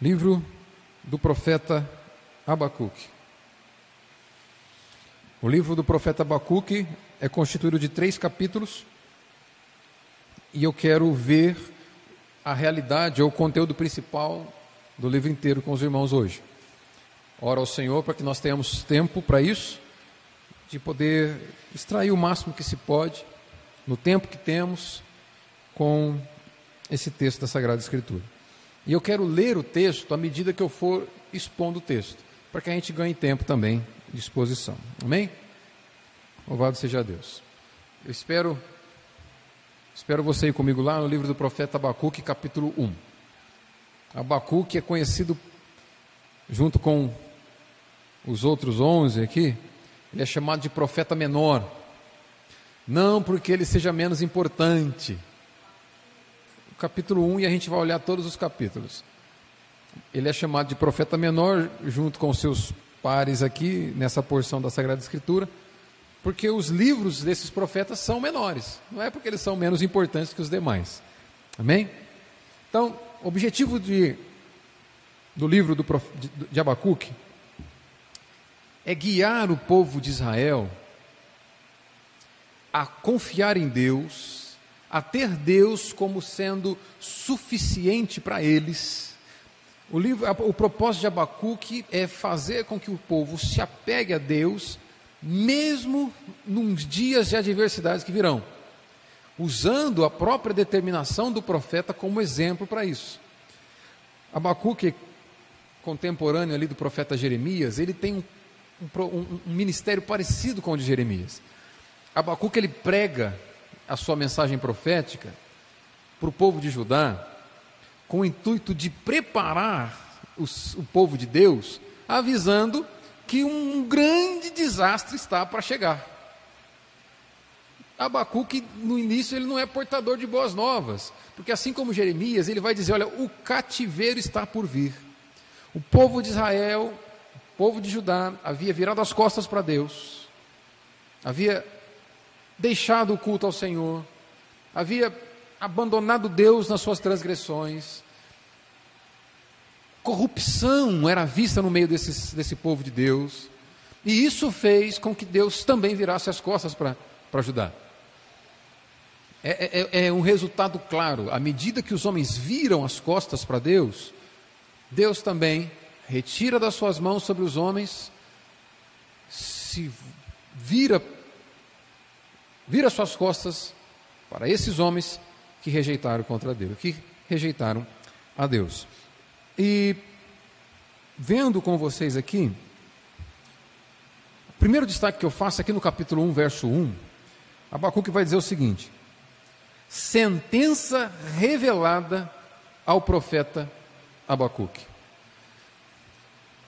Livro do profeta Abacuque. O livro do profeta Abacuque é constituído de três capítulos e eu quero ver a realidade ou o conteúdo principal do livro inteiro com os irmãos hoje. Ora ao Senhor para que nós tenhamos tempo para isso, de poder extrair o máximo que se pode, no tempo que temos, com esse texto da Sagrada Escritura. E eu quero ler o texto à medida que eu for expondo o texto, para que a gente ganhe tempo também de exposição. Amém? Louvado seja Deus. Eu espero espero você ir comigo lá no livro do profeta Abacuque, capítulo 1. Abacuque é conhecido junto com os outros 11 aqui, ele é chamado de profeta menor. Não porque ele seja menos importante. Capítulo 1 e a gente vai olhar todos os capítulos. Ele é chamado de profeta menor junto com seus pares aqui nessa porção da Sagrada Escritura, porque os livros desses profetas são menores, não é porque eles são menos importantes que os demais. Amém? Então, o objetivo de, do livro do, de, de Abacuque é guiar o povo de Israel a confiar em Deus, a ter Deus como sendo suficiente para eles o, livro, o propósito de Abacuque é fazer com que o povo se apegue a Deus, mesmo nos dias de adversidades que virão, usando a própria determinação do profeta como exemplo para isso. Abacuque, contemporâneo ali do profeta Jeremias, ele tem um, um, um ministério parecido com o de Jeremias. Abacuque ele prega a sua mensagem profética para o povo de Judá, com o intuito de preparar os, o povo de Deus, avisando que um grande desastre está para chegar. Abacuque, no início, ele não é portador de boas novas, porque assim como Jeremias, ele vai dizer: olha, o cativeiro está por vir. O povo de Israel, o povo de Judá, havia virado as costas para Deus, havia deixado o culto ao Senhor, havia abandonado Deus nas suas transgressões. Corrupção era vista no meio desses, desse povo de Deus. E isso fez com que Deus também virasse as costas para ajudar. É, é, é, um resultado claro. À medida que os homens viram as costas para Deus, Deus também retira das suas mãos sobre os homens, se vira, vira suas costas para esses homens que rejeitaram contra Deus, que rejeitaram a Deus. E vendo com vocês aqui, o primeiro destaque que eu faço aqui no capítulo 1, verso 1, Abacuque vai dizer o seguinte: sentença revelada ao profeta Abacuque.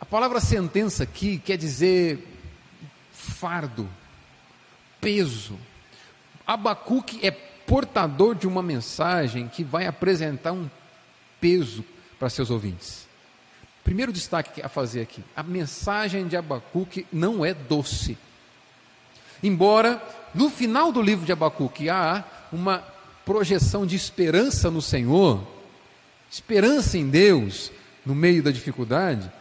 A palavra sentença aqui quer dizer fardo, peso. Abacuque é portador de uma mensagem que vai apresentar um peso para seus ouvintes. Primeiro destaque a fazer aqui: a mensagem de Abacuque não é doce. Embora no final do livro de Abacuque há uma projeção de esperança no Senhor, esperança em Deus no meio da dificuldade,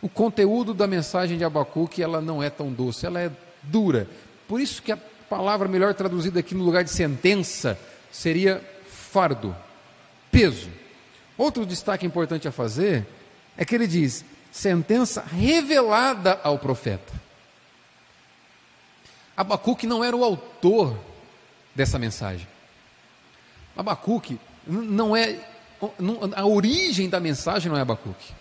o conteúdo da mensagem de Abacuque ela não é tão doce, ela é dura. Por isso que a palavra melhor traduzida aqui no lugar de sentença seria fardo, peso. Outro destaque importante a fazer é que ele diz: sentença revelada ao profeta. Abacuque não era o autor dessa mensagem. Abacuque não é a origem da mensagem não é Abacuque.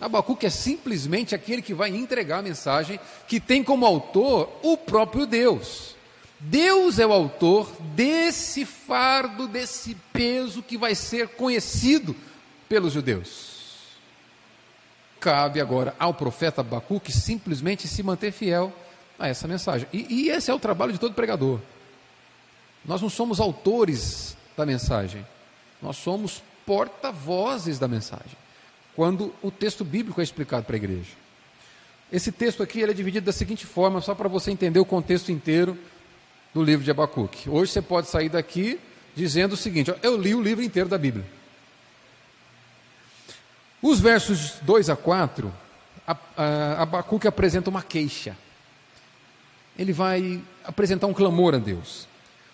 Abacuque é simplesmente aquele que vai entregar a mensagem que tem como autor o próprio Deus. Deus é o autor desse fardo, desse peso que vai ser conhecido pelos judeus. Cabe agora ao profeta Abacuque simplesmente se manter fiel a essa mensagem. E, e esse é o trabalho de todo pregador. Nós não somos autores da mensagem, nós somos porta-vozes da mensagem. Quando o texto bíblico é explicado para a igreja. Esse texto aqui ele é dividido da seguinte forma, só para você entender o contexto inteiro do livro de Abacuque. Hoje você pode sair daqui dizendo o seguinte: eu li o livro inteiro da Bíblia. Os versos 2 a 4, Abacuque apresenta uma queixa. Ele vai apresentar um clamor a Deus.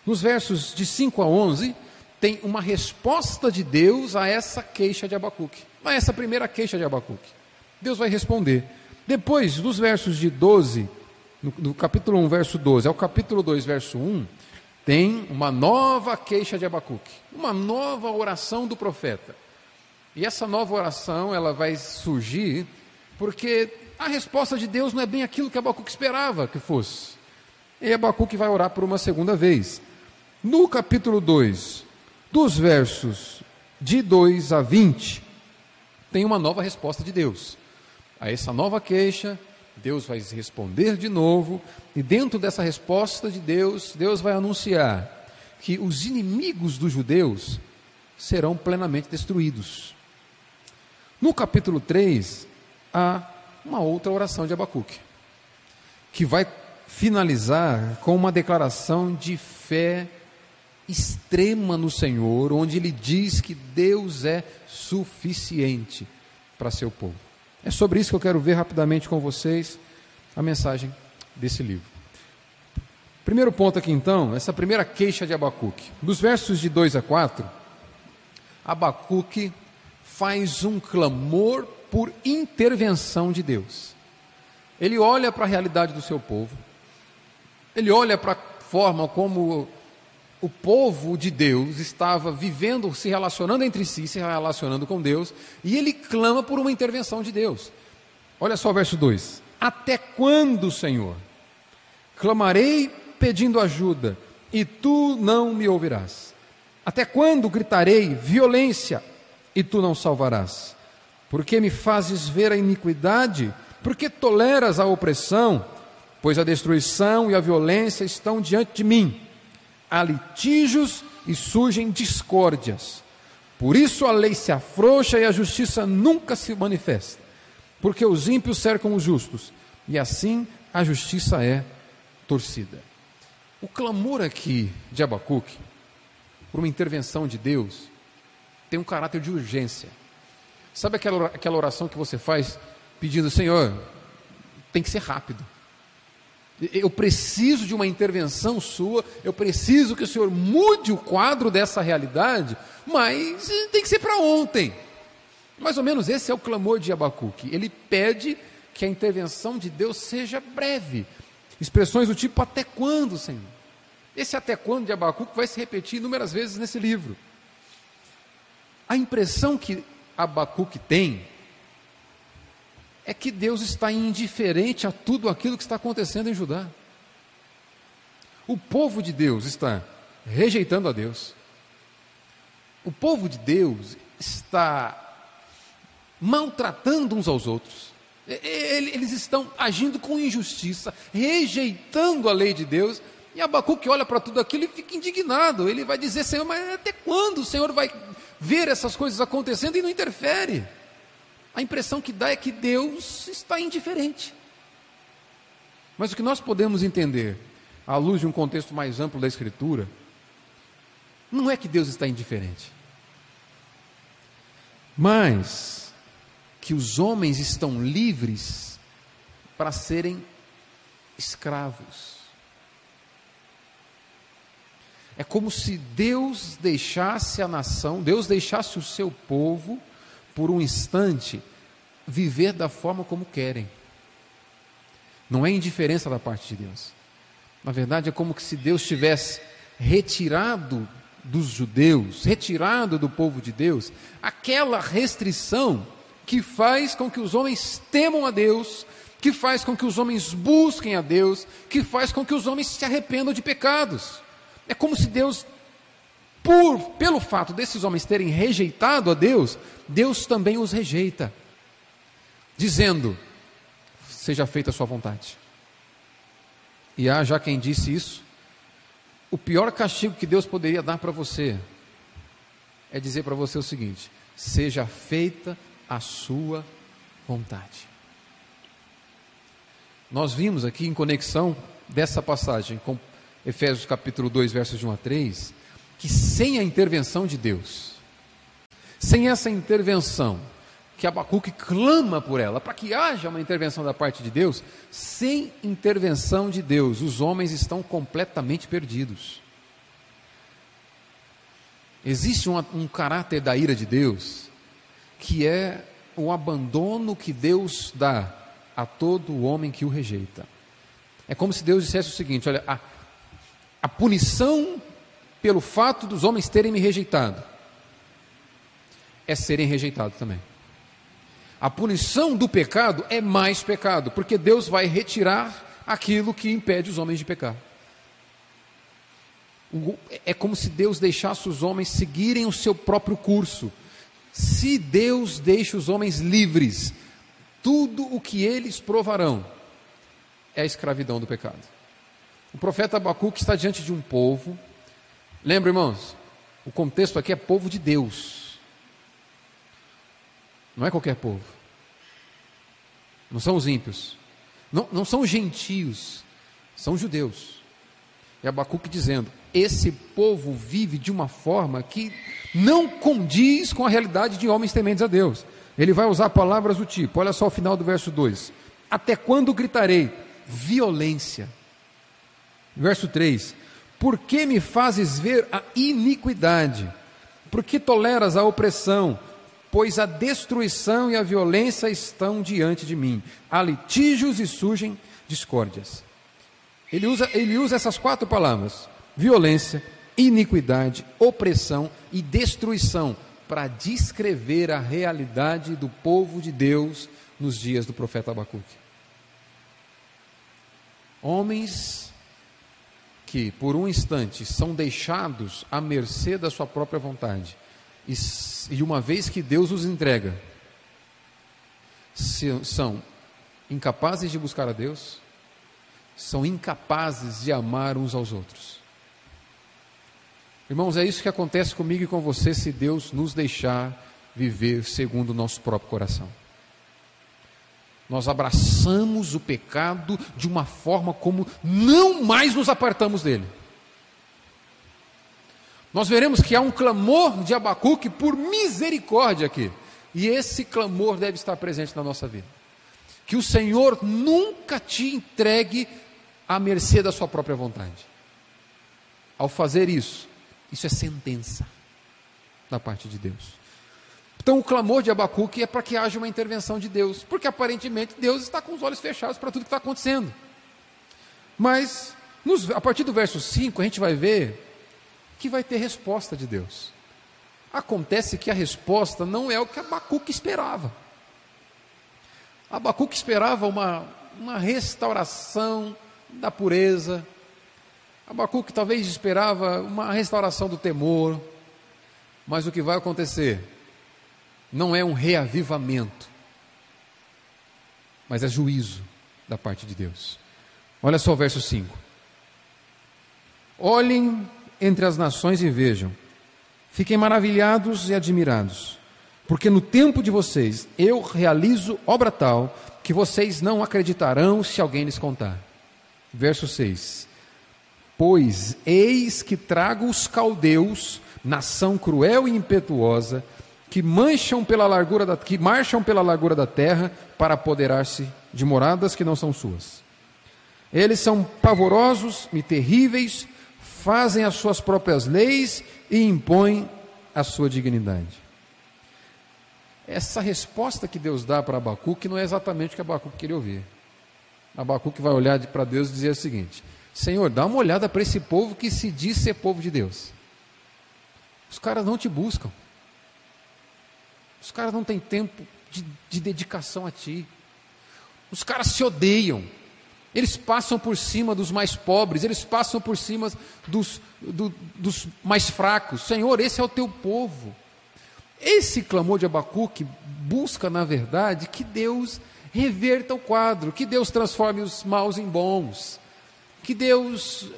Nos versos de 5 a 11, tem uma resposta de Deus a essa queixa de Abacuque, a essa primeira queixa de Abacuque. Deus vai responder. Depois, dos versos de 12, no, no capítulo 1, verso 12, ao capítulo 2, verso 1, tem uma nova queixa de Abacuque, uma nova oração do profeta. E essa nova oração, ela vai surgir porque a resposta de Deus não é bem aquilo que Abacuque esperava que fosse. E Abacuque vai orar por uma segunda vez. No capítulo 2, dos versos de 2 a 20, tem uma nova resposta de Deus. A essa nova queixa, Deus vai responder de novo, e dentro dessa resposta de Deus, Deus vai anunciar que os inimigos dos judeus serão plenamente destruídos. No capítulo 3, há uma outra oração de Abacuque, que vai finalizar com uma declaração de fé extrema no Senhor, onde ele diz que Deus é suficiente para seu povo. É sobre isso que eu quero ver rapidamente com vocês a mensagem desse livro. Primeiro ponto aqui então, essa primeira queixa de Abacuque. Dos versos de 2 a 4, Abacuque faz um clamor por intervenção de Deus. Ele olha para a realidade do seu povo, ele olha para a forma como o povo de Deus estava vivendo, se relacionando entre si, se relacionando com Deus, e ele clama por uma intervenção de Deus. Olha só o verso 2: Até quando, Senhor? Clamarei pedindo ajuda, e tu não me ouvirás. Até quando gritarei violência, e tu não salvarás? Porque me fazes ver a iniquidade? Porque toleras a opressão? Pois a destruição e a violência estão diante de mim há litígios e surgem discórdias. Por isso a lei se afrouxa e a justiça nunca se manifesta, porque os ímpios cercam os justos, e assim a justiça é torcida. O clamor aqui de Abacuque, por uma intervenção de Deus, tem um caráter de urgência. Sabe aquela, aquela oração que você faz pedindo, Senhor, tem que ser rápido. Eu preciso de uma intervenção sua, eu preciso que o Senhor mude o quadro dessa realidade, mas tem que ser para ontem. Mais ou menos esse é o clamor de Abacuque. Ele pede que a intervenção de Deus seja breve. Expressões do tipo até quando, Senhor? Esse até quando de Abacuque vai se repetir inúmeras vezes nesse livro. A impressão que Abacuque tem é que Deus está indiferente a tudo aquilo que está acontecendo em Judá. O povo de Deus está rejeitando a Deus. O povo de Deus está maltratando uns aos outros. Eles estão agindo com injustiça, rejeitando a lei de Deus. E Abacuque olha para tudo aquilo e fica indignado. Ele vai dizer: Senhor, mas até quando o Senhor vai ver essas coisas acontecendo e não interfere? A impressão que dá é que Deus está indiferente. Mas o que nós podemos entender, à luz de um contexto mais amplo da Escritura, não é que Deus está indiferente, mas que os homens estão livres para serem escravos. É como se Deus deixasse a nação, Deus deixasse o seu povo por um instante, viver da forma como querem. Não é indiferença da parte de Deus. Na verdade, é como se Deus tivesse retirado dos judeus, retirado do povo de Deus, aquela restrição que faz com que os homens temam a Deus, que faz com que os homens busquem a Deus, que faz com que os homens se arrependam de pecados. É como se Deus por, pelo fato desses homens terem rejeitado a Deus, Deus também os rejeita, dizendo: Seja feita a sua vontade. E há já quem disse isso, o pior castigo que Deus poderia dar para você é dizer para você o seguinte: seja feita a sua vontade. Nós vimos aqui em conexão dessa passagem com Efésios capítulo 2, versos de 1 a 3, que sem a intervenção de Deus, sem essa intervenção, que Abacuque clama por ela, para que haja uma intervenção da parte de Deus, sem intervenção de Deus, os homens estão completamente perdidos. Existe um, um caráter da ira de Deus, que é o abandono que Deus dá a todo homem que o rejeita. É como se Deus dissesse o seguinte: olha, a, a punição pelo fato dos homens terem me rejeitado é serem rejeitados também. A punição do pecado é mais pecado, porque Deus vai retirar aquilo que impede os homens de pecar. É como se Deus deixasse os homens seguirem o seu próprio curso. Se Deus deixa os homens livres, tudo o que eles provarão é a escravidão do pecado. O profeta Abacuque está diante de um povo. Lembra, irmãos? O contexto aqui é povo de Deus. Não é qualquer povo. Não são os ímpios. Não, não são os gentios. São judeus. E Abacuque dizendo: esse povo vive de uma forma que não condiz com a realidade de homens tementes a Deus. Ele vai usar palavras do tipo: olha só o final do verso 2: Até quando gritarei violência? Verso 3: Por que me fazes ver a iniquidade? Por que toleras a opressão? pois a destruição e a violência estão diante de mim. Há litígios e surgem discórdias. Ele usa, ele usa essas quatro palavras: violência, iniquidade, opressão e destruição, para descrever a realidade do povo de Deus nos dias do profeta Abacuque. Homens que, por um instante, são deixados à mercê da sua própria vontade e, e uma vez que Deus os entrega, se, são incapazes de buscar a Deus, são incapazes de amar uns aos outros. Irmãos, é isso que acontece comigo e com você se Deus nos deixar viver segundo o nosso próprio coração. Nós abraçamos o pecado de uma forma como não mais nos apartamos dele nós veremos que há um clamor de Abacuque por misericórdia aqui. E esse clamor deve estar presente na nossa vida. Que o Senhor nunca te entregue à mercê da sua própria vontade. Ao fazer isso, isso é sentença da parte de Deus. Então, o clamor de Abacuque é para que haja uma intervenção de Deus, porque aparentemente Deus está com os olhos fechados para tudo que está acontecendo. Mas, nos, a partir do verso 5, a gente vai ver que vai ter resposta de Deus. Acontece que a resposta não é o que Abacuque esperava. Abacuque esperava uma, uma restauração da pureza. Abacuque talvez esperava uma restauração do temor. Mas o que vai acontecer não é um reavivamento, mas é juízo da parte de Deus. Olha só o verso 5. Olhem entre as nações e vejam. Fiquem maravilhados e admirados, porque no tempo de vocês eu realizo obra tal que vocês não acreditarão se alguém lhes contar. Verso 6: Pois eis que trago os caldeus, nação cruel e impetuosa, que mancham pela largura da, que marcham pela largura da terra para apoderar-se de moradas que não são suas. Eles são pavorosos e terríveis, fazem as suas próprias leis e impõem a sua dignidade. Essa resposta que Deus dá para Abacuque não é exatamente o que Abacuque queria ouvir. Abacuque vai olhar para Deus e dizer o seguinte: Senhor, dá uma olhada para esse povo que se diz ser povo de Deus. Os caras não te buscam. Os caras não têm tempo de, de dedicação a ti. Os caras se odeiam. Eles passam por cima dos mais pobres, eles passam por cima dos, do, dos mais fracos. Senhor, esse é o teu povo. Esse clamor de Abacuque busca, na verdade, que Deus reverta o quadro, que Deus transforme os maus em bons, que Deus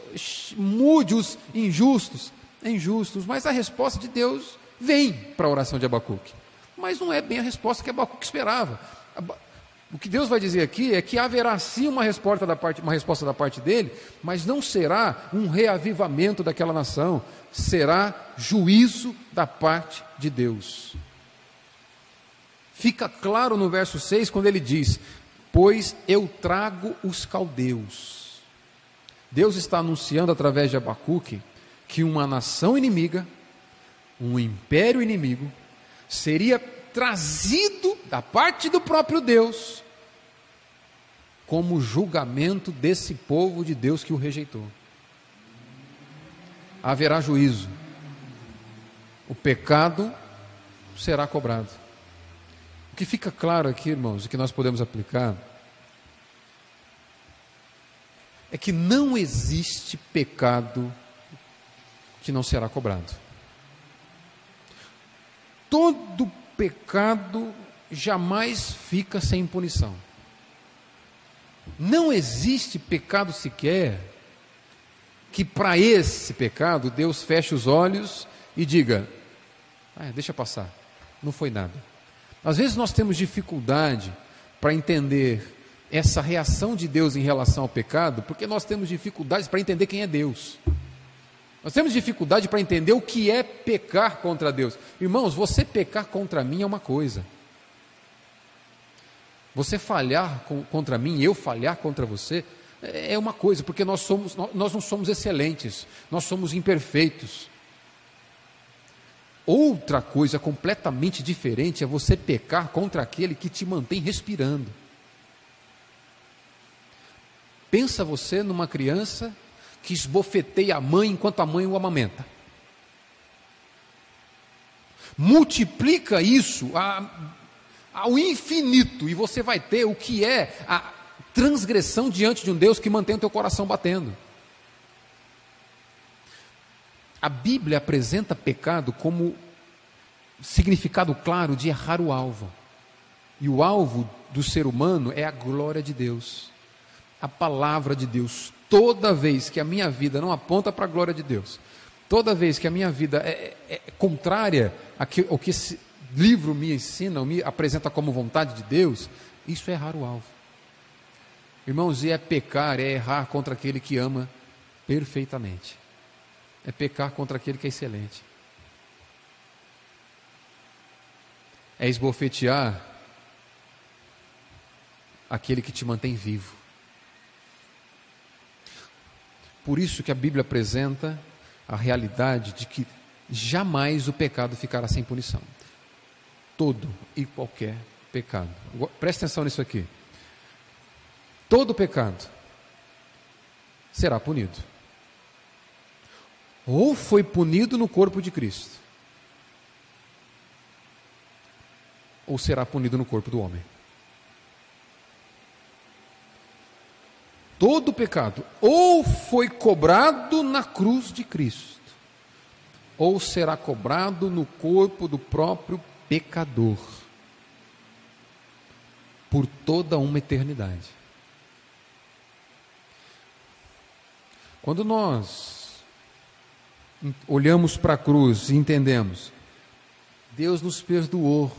mude os injustos em justos. Mas a resposta de Deus vem para a oração de Abacuque. Mas não é bem a resposta que Abacuque esperava. O que Deus vai dizer aqui é que haverá sim uma resposta da parte, uma resposta da parte dele, mas não será um reavivamento daquela nação, será juízo da parte de Deus. Fica claro no verso 6 quando ele diz: Pois eu trago os caldeus. Deus está anunciando através de Abacuque que uma nação inimiga, um império inimigo, seria trazido da parte do próprio Deus como julgamento desse povo de Deus que o rejeitou. Haverá juízo. O pecado será cobrado. O que fica claro aqui, irmãos, e que nós podemos aplicar, é que não existe pecado que não será cobrado. Todo pecado jamais fica sem punição. Não existe pecado sequer que para esse pecado Deus feche os olhos e diga: ah, deixa passar, não foi nada. Às vezes nós temos dificuldade para entender essa reação de Deus em relação ao pecado, porque nós temos dificuldades para entender quem é Deus. Nós temos dificuldade para entender o que é pecar contra Deus. Irmãos, você pecar contra mim é uma coisa. Você falhar contra mim, eu falhar contra você, é uma coisa, porque nós, somos, nós não somos excelentes, nós somos imperfeitos. Outra coisa completamente diferente é você pecar contra aquele que te mantém respirando. Pensa você numa criança que esbofeteia a mãe enquanto a mãe o amamenta. Multiplica isso a, ao infinito e você vai ter o que é a transgressão diante de um Deus que mantém o teu coração batendo. A Bíblia apresenta pecado como significado claro de errar o alvo. E o alvo do ser humano é a glória de Deus, a palavra de Deus. Toda vez que a minha vida não aponta para a glória de Deus, toda vez que a minha vida é, é, é contrária ao que esse livro me ensina, ou me apresenta como vontade de Deus, isso é errar o alvo. Irmãos, e é pecar, é errar contra aquele que ama perfeitamente. É pecar contra aquele que é excelente. É esbofetear aquele que te mantém vivo. Por isso que a Bíblia apresenta a realidade de que jamais o pecado ficará sem punição. Todo e qualquer pecado. Preste atenção nisso aqui. Todo pecado será punido. Ou foi punido no corpo de Cristo, ou será punido no corpo do homem. Todo pecado ou foi cobrado na cruz de Cristo, ou será cobrado no corpo do próprio pecador, por toda uma eternidade. Quando nós olhamos para a cruz e entendemos, Deus nos perdoou.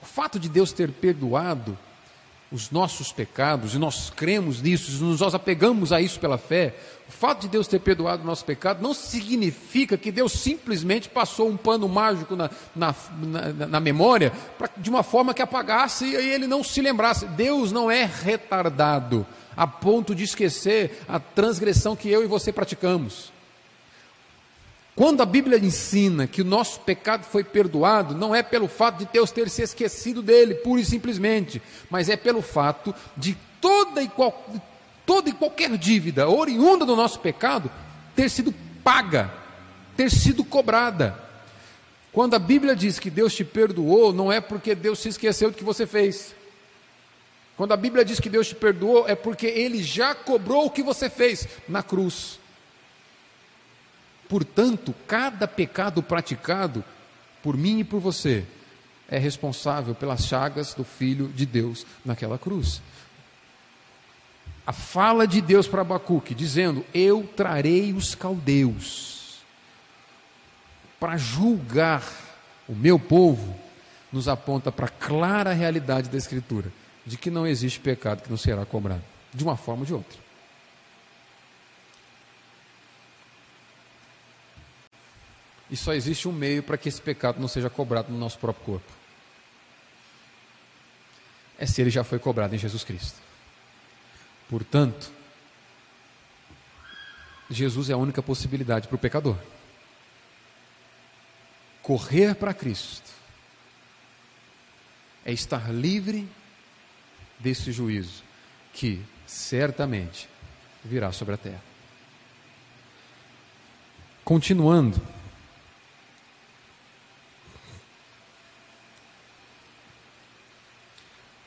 O fato de Deus ter perdoado os nossos pecados, e nós cremos nisso, nós apegamos a isso pela fé, o fato de Deus ter perdoado o nosso pecado não significa que Deus simplesmente passou um pano mágico na, na, na, na memória pra, de uma forma que apagasse e ele não se lembrasse. Deus não é retardado a ponto de esquecer a transgressão que eu e você praticamos. Quando a Bíblia ensina que o nosso pecado foi perdoado, não é pelo fato de Deus ter se esquecido dele, pura e simplesmente, mas é pelo fato de toda e, qual, toda e qualquer dívida oriunda do nosso pecado ter sido paga, ter sido cobrada. Quando a Bíblia diz que Deus te perdoou, não é porque Deus se esqueceu do que você fez. Quando a Bíblia diz que Deus te perdoou, é porque Ele já cobrou o que você fez na cruz. Portanto, cada pecado praticado por mim e por você é responsável pelas chagas do Filho de Deus naquela cruz. A fala de Deus para Abacuque, dizendo: Eu trarei os caldeus para julgar o meu povo, nos aponta para a clara realidade da Escritura, de que não existe pecado que não será cobrado, de uma forma ou de outra. E só existe um meio para que esse pecado não seja cobrado no nosso próprio corpo. é se ele já foi cobrado em Jesus Cristo. Portanto, Jesus é a única possibilidade para o pecador. Correr para Cristo é estar livre desse juízo que certamente virá sobre a terra. Continuando,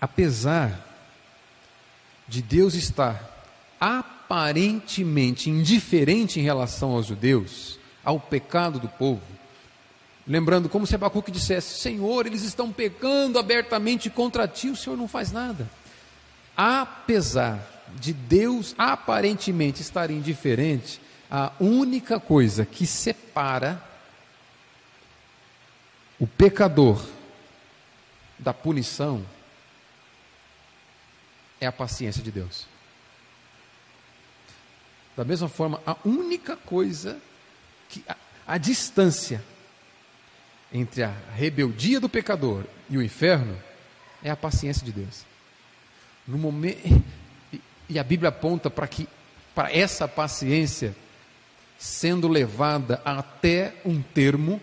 apesar de Deus estar aparentemente indiferente em relação aos judeus, ao pecado do povo, lembrando como se Abacuque dissesse: Senhor, eles estão pecando abertamente contra ti, o Senhor não faz nada. Apesar de Deus aparentemente estar indiferente, a única coisa que separa o pecador da punição é a paciência de Deus. Da mesma forma, a única coisa que a, a distância entre a rebeldia do pecador e o inferno é a paciência de Deus. No momento e, e a Bíblia aponta para que para essa paciência sendo levada até um termo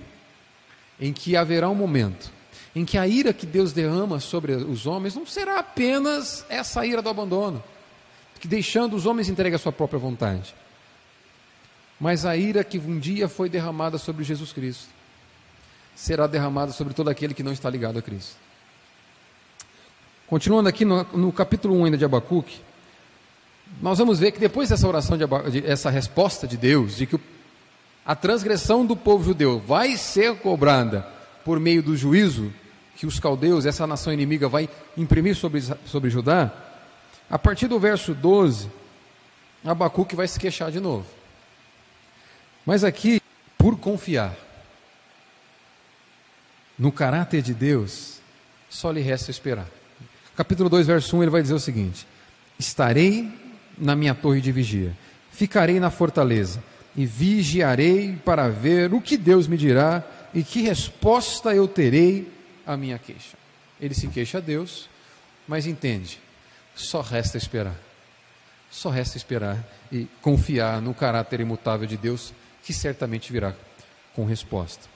em que haverá um momento em que a ira que Deus derrama sobre os homens não será apenas essa ira do abandono, que deixando os homens entregue a sua própria vontade, mas a ira que um dia foi derramada sobre Jesus Cristo será derramada sobre todo aquele que não está ligado a Cristo. Continuando aqui no, no capítulo 1 ainda de Abacuque, nós vamos ver que depois dessa oração, de, de, essa resposta de Deus, de que o, a transgressão do povo judeu vai ser cobrada por meio do juízo que os caldeus, essa nação inimiga, vai imprimir sobre, sobre Judá, a partir do verso 12, Abacuque vai se queixar de novo. Mas aqui, por confiar no caráter de Deus, só lhe resta esperar. Capítulo 2, verso 1, ele vai dizer o seguinte: Estarei na minha torre de vigia, ficarei na fortaleza e vigiarei para ver o que Deus me dirá e que resposta eu terei a minha queixa. Ele se queixa a Deus, mas entende, só resta esperar. Só resta esperar e confiar no caráter imutável de Deus, que certamente virá com resposta.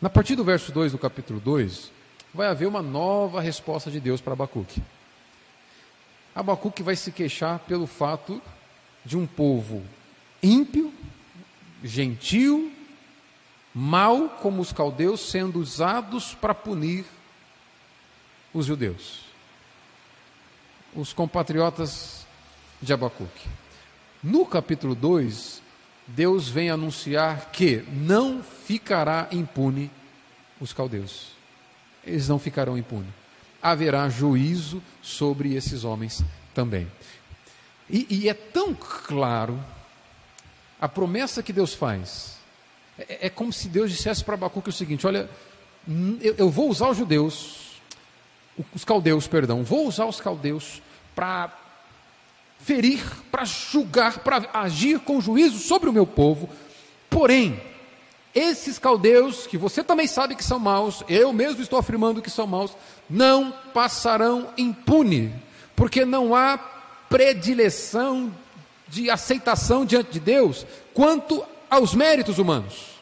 Na partir do verso 2 do capítulo 2, vai haver uma nova resposta de Deus para Abacuque. Abacuque vai se queixar pelo fato de um povo ímpio, gentil, mal como os caldeus sendo usados para punir os judeus, os compatriotas de Abacuque. No capítulo 2, Deus vem anunciar que não ficará impune os caldeus. Eles não ficarão impunes. Haverá juízo sobre esses homens também. E, e é tão claro a promessa que Deus faz é, é como se Deus dissesse para Abacuque o seguinte: olha, eu, eu vou usar os judeus, os caldeus, perdão, vou usar os caldeus para ferir, para julgar, para agir com juízo sobre o meu povo. Porém, esses caldeus, que você também sabe que são maus, eu mesmo estou afirmando que são maus, não passarão impune, porque não há predileção de aceitação diante de Deus quanto aos méritos humanos.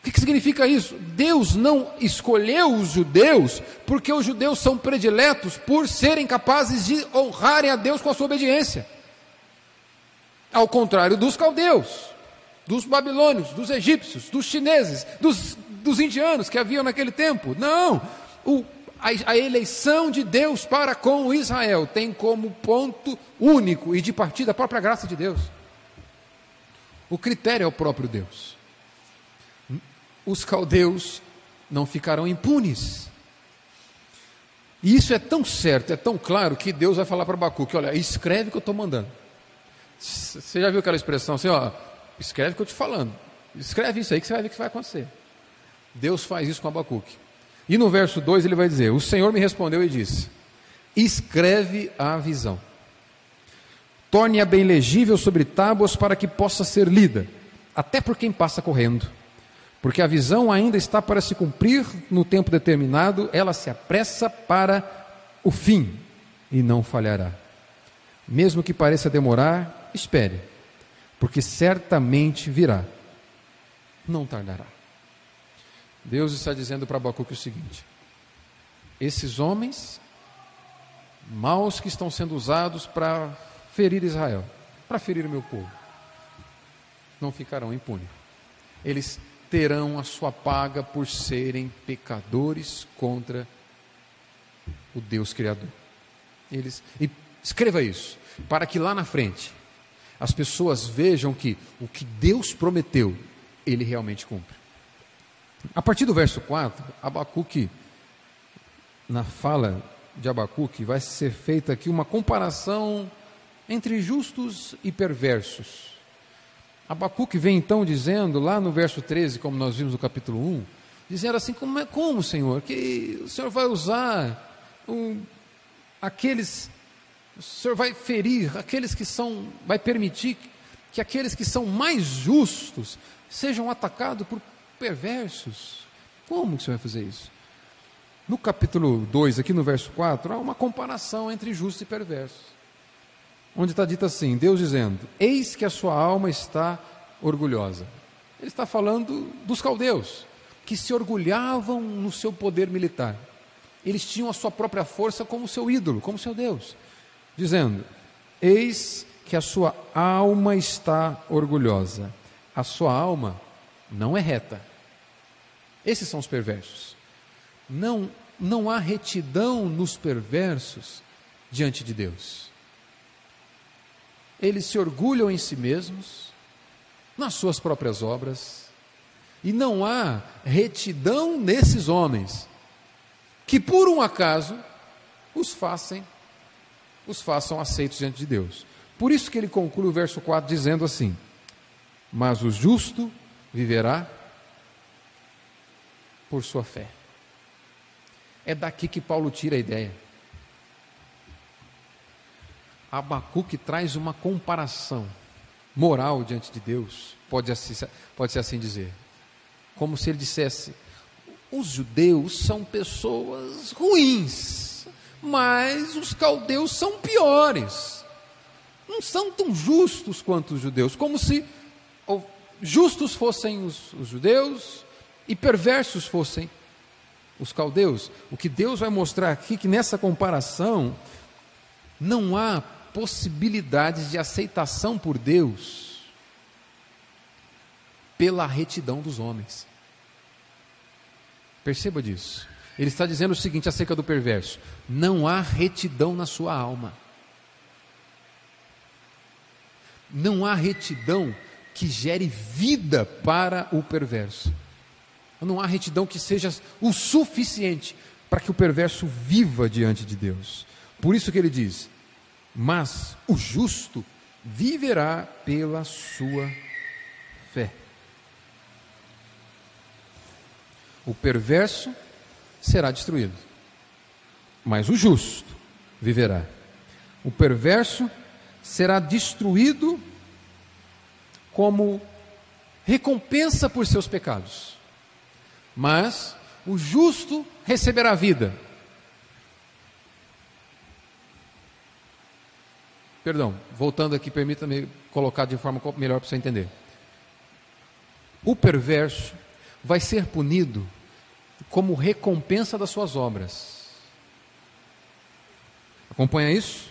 O que, que significa isso? Deus não escolheu os judeus porque os judeus são prediletos por serem capazes de honrarem a Deus com a sua obediência. Ao contrário dos caldeus, dos babilônios, dos egípcios, dos chineses, dos, dos indianos que haviam naquele tempo. Não! O, a, a eleição de Deus para com Israel tem como ponto único e de partida a própria graça de Deus. O critério é o próprio Deus. Os caldeus não ficarão impunes. E isso é tão certo, é tão claro, que Deus vai falar para Abacuque: olha, escreve o que eu estou mandando. Você já viu aquela expressão assim, ó, escreve o que eu estou te falando. Escreve isso aí que você vai ver o que vai acontecer. Deus faz isso com Abacuque. E no verso 2 ele vai dizer: O Senhor me respondeu e disse: Escreve a visão torne-a bem legível sobre tábuas para que possa ser lida, até por quem passa correndo. Porque a visão ainda está para se cumprir no tempo determinado, ela se apressa para o fim e não falhará. Mesmo que pareça demorar, espere, porque certamente virá, não tardará. Deus está dizendo para Abacuque o seguinte: esses homens maus que estão sendo usados para ferir Israel, para ferir o meu povo, não ficarão impunes. Eles terão a sua paga por serem pecadores contra o Deus Criador. Eles, e escreva isso, para que lá na frente as pessoas vejam que o que Deus prometeu, ele realmente cumpre. A partir do verso 4, Abacuque, na fala de Abacuque, vai ser feita aqui uma comparação entre justos e perversos. Abacuque vem então dizendo, lá no verso 13, como nós vimos no capítulo 1, dizendo assim: como, é, como Senhor, que o Senhor vai usar um, aqueles, o Senhor vai ferir aqueles que são, vai permitir que aqueles que são mais justos sejam atacados por perversos. Como que o Senhor vai fazer isso? No capítulo 2, aqui no verso 4, há uma comparação entre justos e perversos onde está dito assim: Deus dizendo: Eis que a sua alma está orgulhosa. Ele está falando dos caldeus, que se orgulhavam no seu poder militar. Eles tinham a sua própria força como seu ídolo, como seu Deus, dizendo: Eis que a sua alma está orgulhosa. A sua alma não é reta. Esses são os perversos. Não, não há retidão nos perversos diante de Deus eles se orgulham em si mesmos, nas suas próprias obras, e não há retidão nesses homens, que por um acaso os façam, os façam aceitos diante de Deus. Por isso que ele conclui o verso 4 dizendo assim: Mas o justo viverá por sua fé. É daqui que Paulo tira a ideia. Abacuque traz uma comparação moral diante de Deus, pode, assim, pode ser assim dizer. Como se ele dissesse: os judeus são pessoas ruins, mas os caldeus são piores. Não são tão justos quanto os judeus, como se justos fossem os, os judeus e perversos fossem os caldeus. O que Deus vai mostrar aqui é que nessa comparação não há possibilidades de aceitação por Deus pela retidão dos homens. Perceba disso. Ele está dizendo o seguinte acerca do perverso: não há retidão na sua alma. Não há retidão que gere vida para o perverso. Não há retidão que seja o suficiente para que o perverso viva diante de Deus. Por isso que ele diz: mas o justo viverá pela sua fé. O perverso será destruído, mas o justo viverá. O perverso será destruído como recompensa por seus pecados, mas o justo receberá vida Perdão, voltando aqui, permita-me colocar de forma melhor para você entender. O perverso vai ser punido como recompensa das suas obras. Acompanha isso?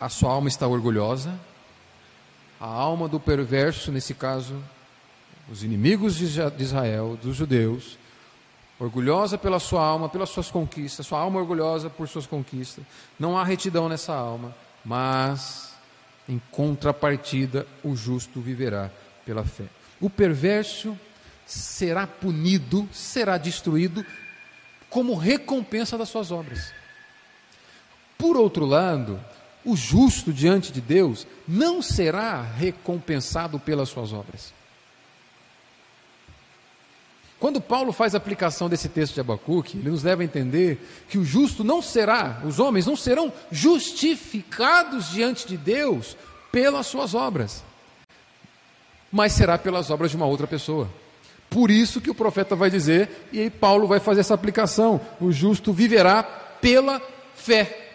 A sua alma está orgulhosa, a alma do perverso, nesse caso, os inimigos de Israel, dos judeus, orgulhosa pela sua alma, pelas suas conquistas, sua alma orgulhosa por suas conquistas, não há retidão nessa alma mas em contrapartida o justo viverá pela fé. O perverso será punido, será destruído como recompensa das suas obras. Por outro lado, o justo diante de Deus não será recompensado pelas suas obras. Quando Paulo faz a aplicação desse texto de Abacuque, ele nos leva a entender que o justo não será, os homens não serão justificados diante de Deus pelas suas obras, mas será pelas obras de uma outra pessoa. Por isso que o profeta vai dizer, e aí Paulo vai fazer essa aplicação: o justo viverá pela fé,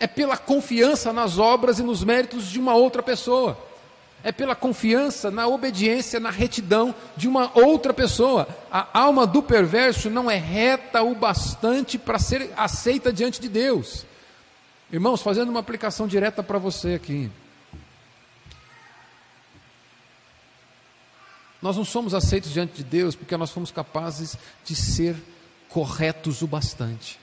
é pela confiança nas obras e nos méritos de uma outra pessoa, é pela confiança na obediência, na retidão de uma outra pessoa. A alma do perverso não é reta o bastante para ser aceita diante de Deus. Irmãos, fazendo uma aplicação direta para você aqui. Nós não somos aceitos diante de Deus porque nós fomos capazes de ser corretos o bastante.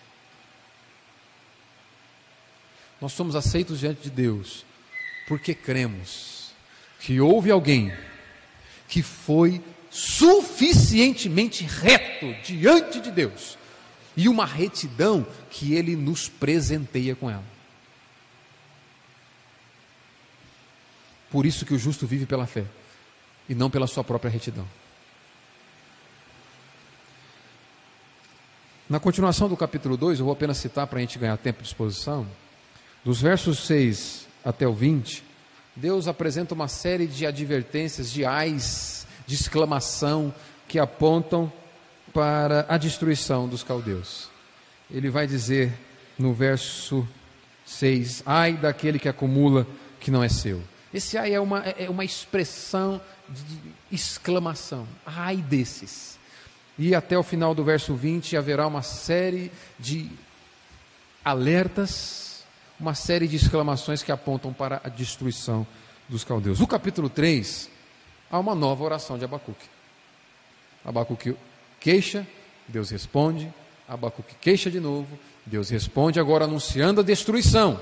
Nós somos aceitos diante de Deus porque cremos que houve alguém que foi suficientemente reto diante de Deus e uma retidão que ele nos presenteia com ela. Por isso que o justo vive pela fé e não pela sua própria retidão. Na continuação do capítulo 2, eu vou apenas citar para a gente ganhar tempo de exposição, dos versos 6 até o 20, Deus apresenta uma série de advertências, de ais, de exclamação, que apontam para a destruição dos caldeus. Ele vai dizer no verso 6: Ai daquele que acumula que não é seu. Esse ai é uma, é uma expressão de exclamação. Ai desses. E até o final do verso 20 haverá uma série de alertas, uma série de exclamações que apontam para a destruição dos caldeus. No capítulo 3, há uma nova oração de Abacuque. Abacuque queixa, Deus responde. Abacuque queixa de novo, Deus responde, agora anunciando a destruição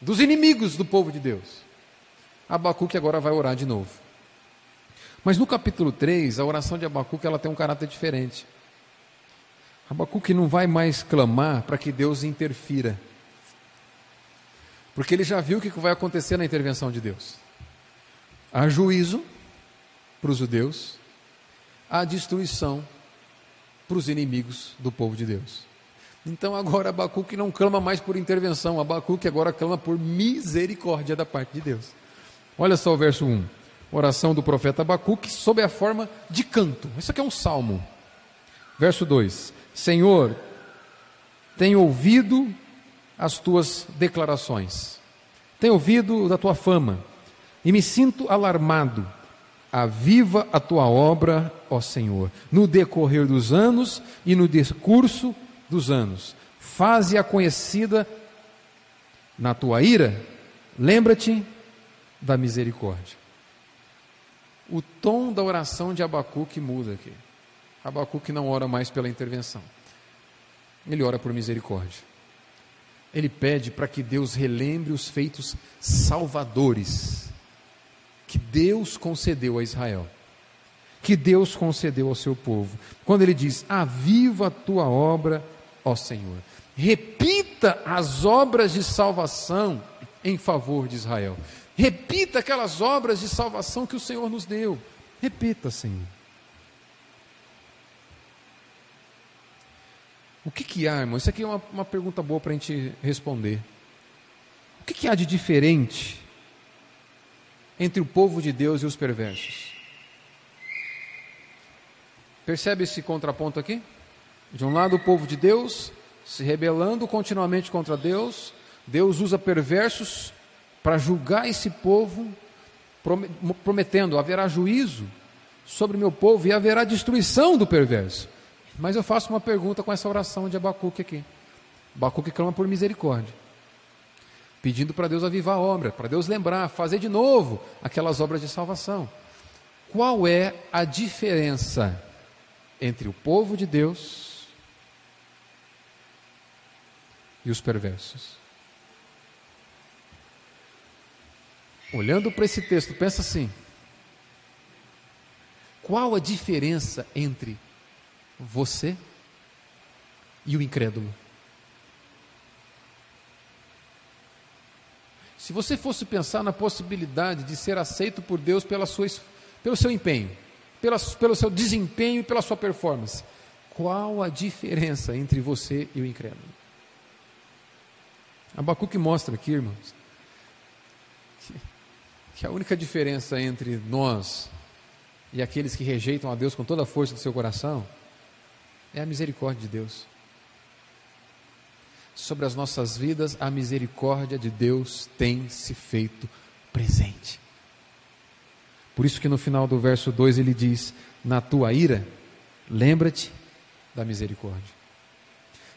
dos inimigos do povo de Deus. Abacuque agora vai orar de novo. Mas no capítulo 3, a oração de Abacuque ela tem um caráter diferente. Abacuque não vai mais clamar para que Deus interfira. Porque ele já viu o que vai acontecer na intervenção de Deus. Há juízo para os judeus, há destruição para os inimigos do povo de Deus. Então agora Abacuque não clama mais por intervenção, Abacuque agora clama por misericórdia da parte de Deus. Olha só o verso 1. Oração do profeta Abacuque sob a forma de canto. Isso aqui é um salmo. Verso 2: Senhor, tenho ouvido as tuas declarações, tenho ouvido da tua fama, e me sinto alarmado. Aviva a tua obra, ó Senhor, no decorrer dos anos e no decurso dos anos. Faze-a conhecida na tua ira. Lembra-te da misericórdia. O tom da oração de Abacuque muda aqui. Abacuque não ora mais pela intervenção. Ele ora por misericórdia. Ele pede para que Deus relembre os feitos salvadores que Deus concedeu a Israel, que Deus concedeu ao seu povo. Quando ele diz: Aviva a tua obra, ó Senhor. Repita as obras de salvação em favor de Israel. Repita aquelas obras de salvação que o Senhor nos deu. Repita, Senhor. O que, que há, irmão? Isso aqui é uma, uma pergunta boa para a gente responder. O que, que há de diferente entre o povo de Deus e os perversos? Percebe esse contraponto aqui? De um lado, o povo de Deus se rebelando continuamente contra Deus, Deus usa perversos para julgar esse povo, prometendo: haverá juízo sobre meu povo e haverá destruição do perverso. Mas eu faço uma pergunta com essa oração de Abacuque aqui. Abacuque clama por misericórdia, pedindo para Deus avivar a obra, para Deus lembrar, fazer de novo aquelas obras de salvação. Qual é a diferença entre o povo de Deus e os perversos? Olhando para esse texto, pensa assim: qual a diferença entre você e o incrédulo? Se você fosse pensar na possibilidade de ser aceito por Deus pela sua, pelo seu empenho, pela, pelo seu desempenho e pela sua performance, qual a diferença entre você e o incrédulo? Abacuque mostra aqui, irmãos, que a única diferença entre nós e aqueles que rejeitam a Deus com toda a força do seu coração é a misericórdia de Deus. sobre as nossas vidas, a misericórdia de Deus tem se feito presente. Por isso que no final do verso 2 ele diz: Na tua ira, lembra-te da misericórdia.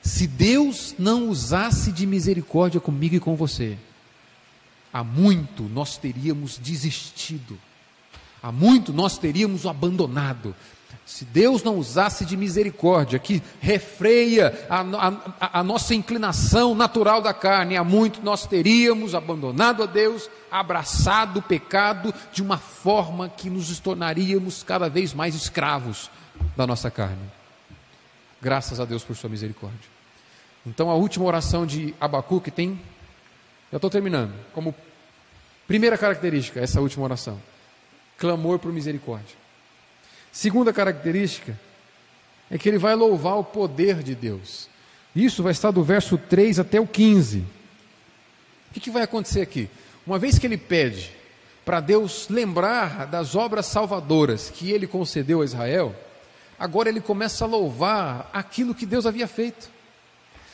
Se Deus não usasse de misericórdia comigo e com você, há muito nós teríamos desistido, há muito nós teríamos abandonado, se Deus não usasse de misericórdia, que refreia a, a, a, nossa inclinação natural da carne, há muito nós teríamos abandonado a Deus, abraçado o pecado de uma forma que nos tornaríamos cada vez mais escravos da nossa carne. Graças a Deus por sua misericórdia. Então a última oração de Abacuque tem, já estou terminando, como primeira característica, essa última oração: clamor por misericórdia. Segunda característica é que ele vai louvar o poder de Deus. Isso vai estar do verso 3 até o 15. O que, que vai acontecer aqui? Uma vez que ele pede para Deus lembrar das obras salvadoras que ele concedeu a Israel, agora ele começa a louvar aquilo que Deus havia feito.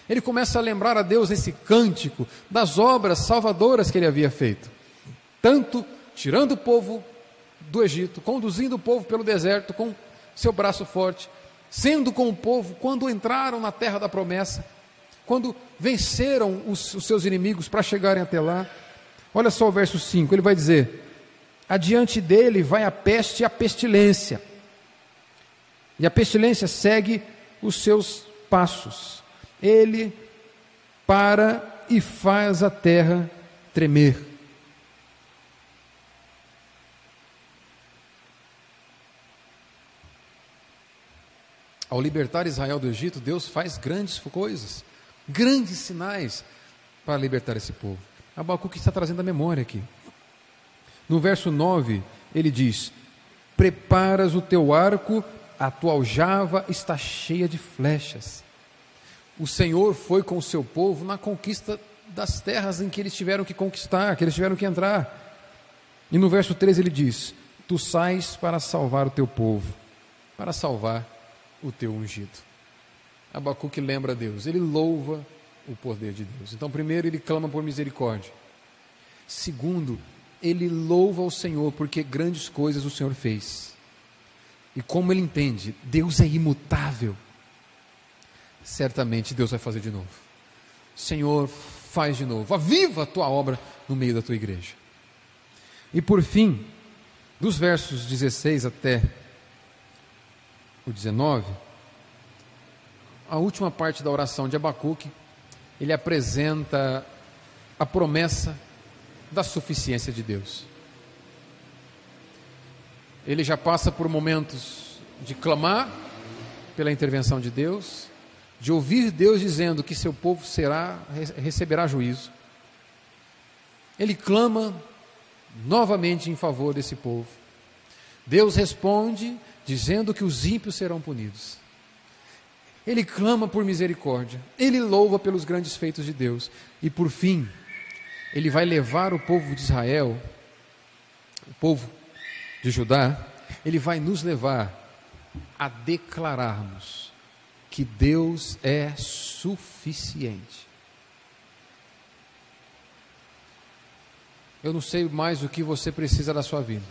Ele começa a lembrar a Deus esse cântico das obras salvadoras que ele havia feito, tanto tirando o povo do Egito, conduzindo o povo pelo deserto com seu braço forte, sendo com o povo quando entraram na terra da promessa, quando venceram os, os seus inimigos para chegarem até lá. Olha só o verso 5, ele vai dizer: Adiante dele vai a peste e a pestilência, e a pestilência segue os seus passos. Ele para e faz a terra tremer. Ao libertar Israel do Egito, Deus faz grandes coisas, grandes sinais para libertar esse povo. Abacuque está trazendo a memória aqui. No verso 9, ele diz: Preparas o teu arco, a tua aljava está cheia de flechas. O Senhor foi com o seu povo na conquista das terras em que eles tiveram que conquistar, que eles tiveram que entrar. E no verso 13 ele diz: Tu sais para salvar o teu povo, para salvar o teu ungido. Abacuque lembra a Deus, ele louva o poder de Deus. Então, primeiro, ele clama por misericórdia. Segundo, ele louva o Senhor porque grandes coisas o Senhor fez. E como ele entende, Deus é imutável. Certamente Deus vai fazer de novo. Senhor, faz de novo. Aviva a tua obra no meio da tua igreja. E por fim, dos versos 16 até o 19, a última parte da oração de Abacuque, ele apresenta a promessa da suficiência de Deus. Ele já passa por momentos de clamar pela intervenção de Deus, de ouvir Deus dizendo que seu povo será receberá juízo. Ele clama novamente em favor desse povo. Deus responde dizendo que os ímpios serão punidos. Ele clama por misericórdia, ele louva pelos grandes feitos de Deus, e por fim, ele vai levar o povo de Israel, o povo de Judá, ele vai nos levar a declararmos que Deus é suficiente. Eu não sei mais o que você precisa da sua vida.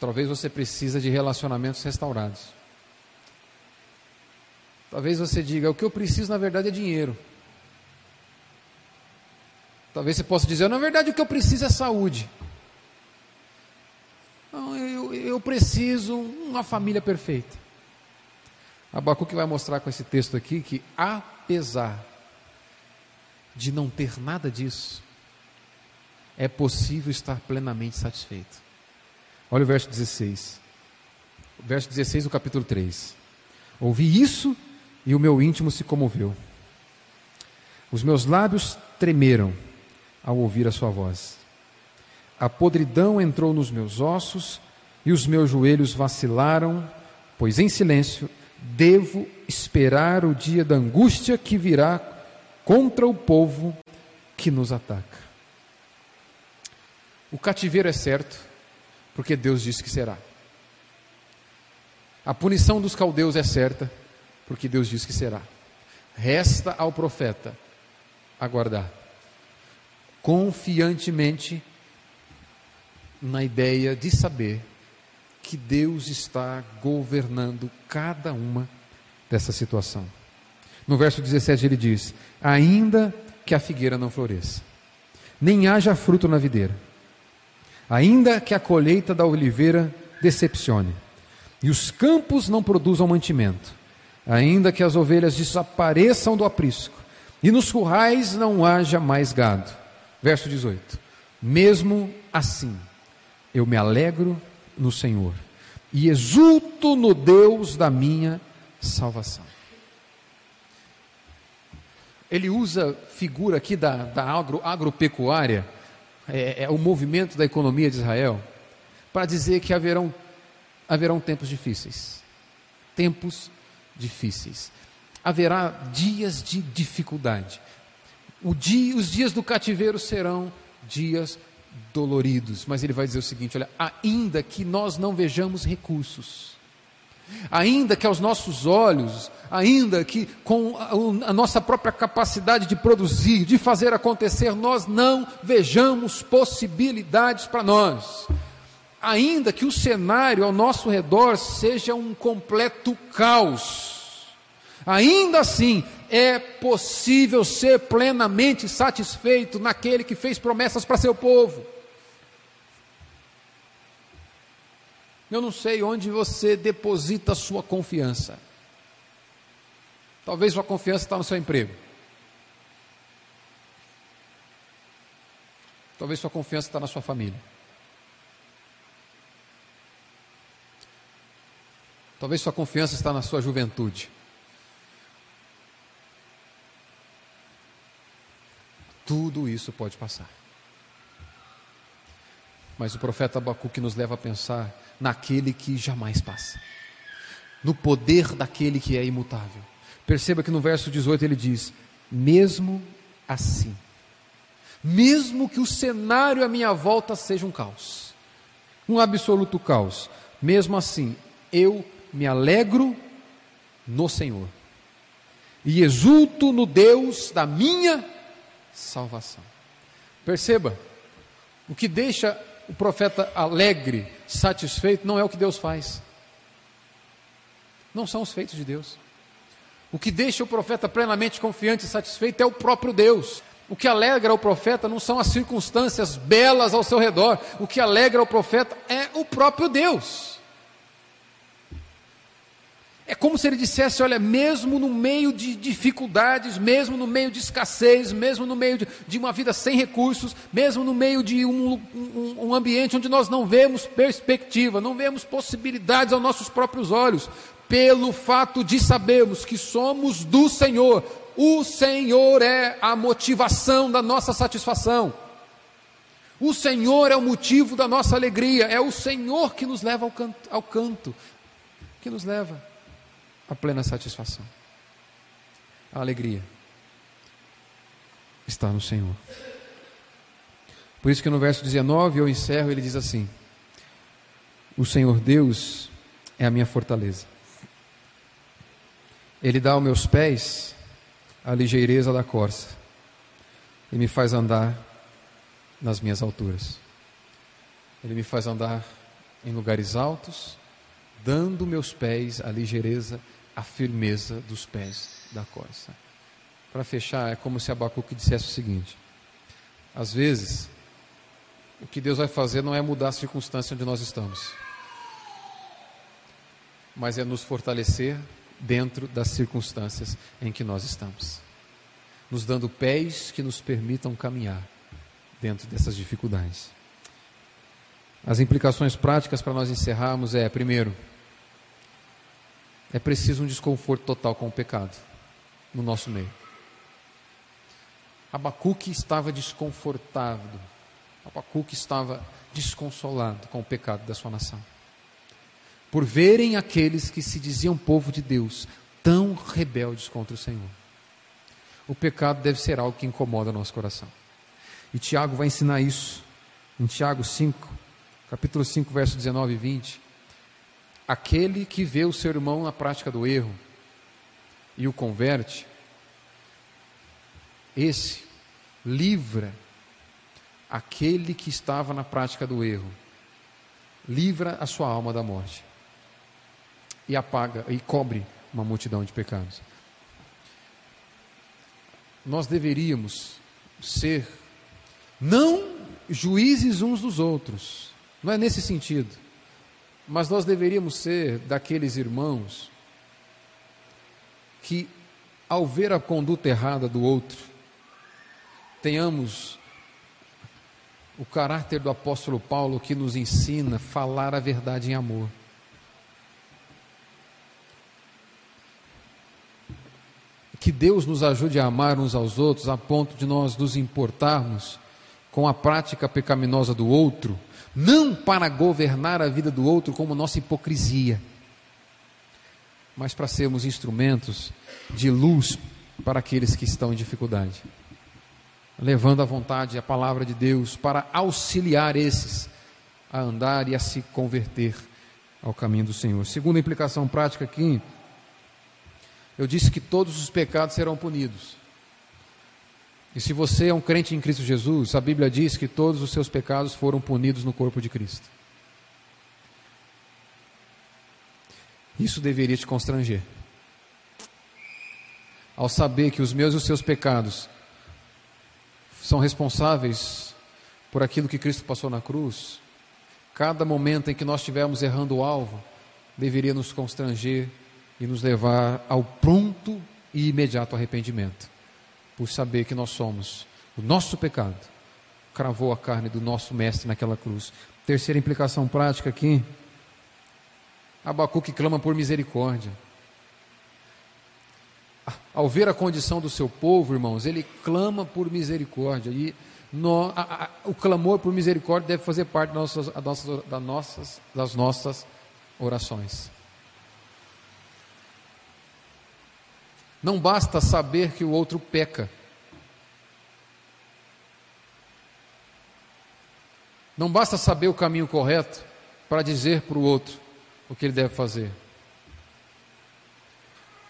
Talvez você precisa de relacionamentos restaurados. Talvez você diga, o que eu preciso na verdade é dinheiro. Talvez você possa dizer, na verdade o que eu preciso é saúde. Não, eu, eu preciso uma família perfeita. Abacuque vai mostrar com esse texto aqui que, apesar de não ter nada disso, é possível estar plenamente satisfeito. Olha o verso 16. verso 16 do capítulo 3. Ouvi isso e o meu íntimo se comoveu. Os meus lábios tremeram ao ouvir a sua voz. A podridão entrou nos meus ossos e os meus joelhos vacilaram, pois em silêncio devo esperar o dia da angústia que virá contra o povo que nos ataca. O cativeiro é certo, porque Deus disse que será. A punição dos caldeus é certa, porque Deus diz que será. Resta ao profeta aguardar confiantemente na ideia de saber que Deus está governando cada uma dessa situação. No verso 17 ele diz: Ainda que a figueira não floresça, nem haja fruto na videira, ainda que a colheita da oliveira decepcione, e os campos não produzam mantimento, ainda que as ovelhas desapareçam do aprisco, e nos currais não haja mais gado. Verso 18: Mesmo assim, eu me alegro no Senhor e exulto no Deus da minha salvação. Ele usa figura aqui da, da agro, agropecuária, é, é o movimento da economia de Israel, para dizer que haverão, haverão tempos difíceis. Tempos difíceis. Haverá dias de dificuldade. Dia, os dias do cativeiro serão dias doloridos, mas ele vai dizer o seguinte: olha, ainda que nós não vejamos recursos, ainda que aos nossos olhos, ainda que com a, nossa própria capacidade de produzir, de fazer acontecer, nós não vejamos possibilidades para nós, ainda que o cenário ao nosso redor seja um completo caos, ainda assim é possível ser plenamente satisfeito naquele que fez promessas para seu povo. Eu não sei onde você deposita a sua confiança. Talvez sua confiança está no seu emprego. Talvez sua confiança está na sua família. Talvez sua confiança está na sua juventude. Tudo isso pode passar. Mas o profeta Abacuque nos leva a pensar naquele que jamais passa, no poder daquele que é imutável. Perceba que no verso 18 ele diz: mesmo assim, mesmo que o cenário à minha volta seja um caos, um absoluto caos, mesmo assim, eu me alegro no Senhor e exulto no Deus da minha salvação. Perceba, o que deixa o profeta alegre, satisfeito, não é o que Deus faz, não são os feitos de Deus. O que deixa o profeta plenamente confiante e satisfeito é o próprio Deus. O que alegra o profeta não são as circunstâncias belas ao seu redor, o que alegra o profeta é o próprio Deus. É como se ele dissesse: olha, mesmo no meio de dificuldades, mesmo no meio de escassez, mesmo no meio de, de uma vida sem recursos, mesmo no meio de um, um, um ambiente onde nós não vemos perspectiva, não vemos possibilidades aos nossos próprios olhos, pelo fato de sabermos que somos do Senhor, o Senhor é a motivação da nossa satisfação. O Senhor é o motivo da nossa alegria, é o Senhor que nos leva ao canto, ao canto que nos leva a plena satisfação. A alegria está no Senhor. Por isso que no verso 19 eu encerro, ele diz assim: O Senhor Deus é a minha fortaleza. Ele dá aos meus pés a ligeireza da corça e me faz andar nas minhas alturas. Ele me faz andar em lugares altos, dando meus pés a ligeireza a firmeza dos pés da corça. Para fechar, é como se Abacuque dissesse o seguinte: às vezes, o que Deus vai fazer não é mudar a circunstância onde nós estamos, mas é nos fortalecer dentro das circunstâncias em que nós estamos, nos dando pés que nos permitam caminhar dentro dessas dificuldades. As implicações práticas para nós encerrarmos é, primeiro, é preciso um desconforto total com o pecado no nosso meio. Abacuque estava desconfortado, Abacuque estava desconsolado com o pecado da sua nação. Por verem aqueles que se diziam povo de Deus tão rebeldes contra o Senhor. O pecado deve ser algo que incomoda nosso coração. E Tiago vai ensinar isso em Tiago 5, capítulo 5, verso 19 e 20 aquele que vê o seu irmão na prática do erro e o converte, esse livra aquele que estava na prática do erro, livra a sua alma da morte e apaga e cobre uma multidão de pecados. Nós deveríamos ser não juízes uns dos outros, não é nesse sentido, mas nós deveríamos ser daqueles irmãos que, ao ver a conduta errada do outro, tenhamos o caráter do apóstolo Paulo que nos ensina a falar a verdade em amor. Que Deus nos ajude a amar uns aos outros a ponto de nós nos importarmos com a prática pecaminosa do outro, não para governar a vida do outro como nossa hipocrisia, mas para sermos instrumentos de luz para aqueles que estão em dificuldade. Levando a vontade a palavra de Deus para auxiliar esses a andar e a se converter ao caminho do Senhor. Segunda implicação prática aqui, eu disse que todos os pecados serão punidos. E se você é um crente em Cristo Jesus, a Bíblia diz que todos os seus pecados foram punidos no corpo de Cristo. Isso deveria te constranger. Ao saber que os meus e os seus pecados são responsáveis por aquilo que Cristo passou na cruz, cada momento em que nós estivermos errando o alvo, deveria nos constranger e nos levar ao pronto e imediato arrependimento, por saber que nós somos o nosso pecado, cravou a carne do nosso mestre naquela cruz. Terceira implicação prática aqui, Abacuque clama por misericórdia. Ao ver a condição do seu povo, irmãos, ele clama por misericórdia. E no, a, a, o clamor por misericórdia deve fazer parte das nossas, das nossas, das nossas orações. Não basta saber que o outro peca. Não basta saber o caminho correto para dizer para o outro o que ele deve fazer.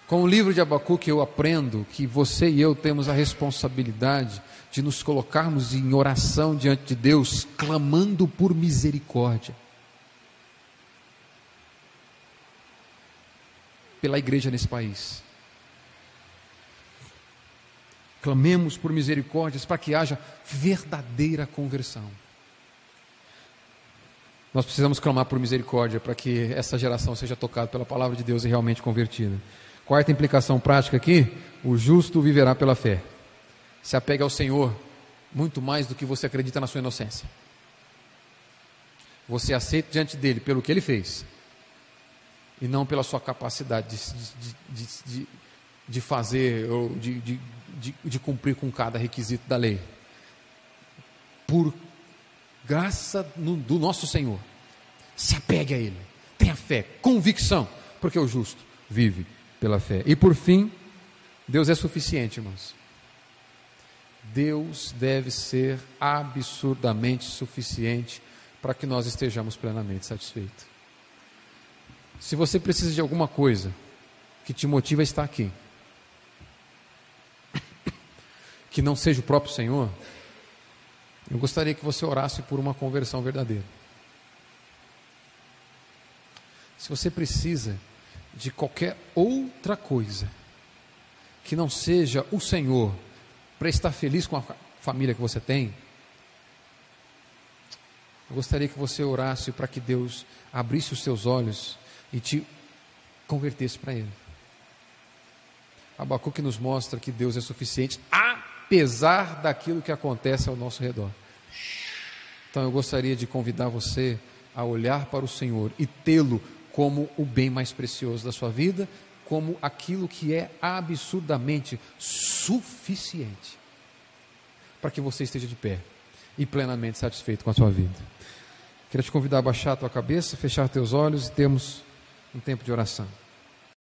Com o livro de Abacuque eu aprendo que você e eu temos a responsabilidade de nos colocarmos em oração diante de Deus, clamando por misericórdia. Pela igreja nesse país. Clamemos por misericórdias para que haja verdadeira conversão. Nós precisamos clamar por misericórdia para que essa geração seja tocada pela palavra de Deus e realmente convertida. Quarta implicação prática aqui: o justo viverá pela fé. Se apegue ao Senhor muito mais do que você acredita na sua inocência. Você aceita diante dele pelo que ele fez e não pela sua capacidade de, de, de, de fazer ou de, de, de, cumprir com cada requisito da lei. Por graça no, do nosso Senhor, se apegue a Ele, tenha fé, convicção, porque o justo vive pela fé. E por fim, Deus é suficiente, irmãos. Deus deve ser absurdamente suficiente para que nós estejamos plenamente satisfeitos. Se você precisa de alguma coisa que te motiva a estar aqui, que não seja o próprio Senhor, eu gostaria que você orasse por uma conversão verdadeira. Se você precisa de qualquer outra coisa que não seja o Senhor para estar feliz com a família que você tem, eu gostaria que você orasse para que Deus abrisse os seus olhos e te convertesse para Ele. Abacuque nos mostra que Deus é suficiente, apesar daquilo que acontece ao nosso redor. Então eu gostaria de convidar você a olhar para o Senhor e tê-lo como o bem mais precioso da sua vida, como aquilo que é absurdamente suficiente para que você esteja de pé e plenamente satisfeito com a sua vida. Queria te convidar a baixar a tua cabeça, fechar teus olhos e termos um tempo de oração.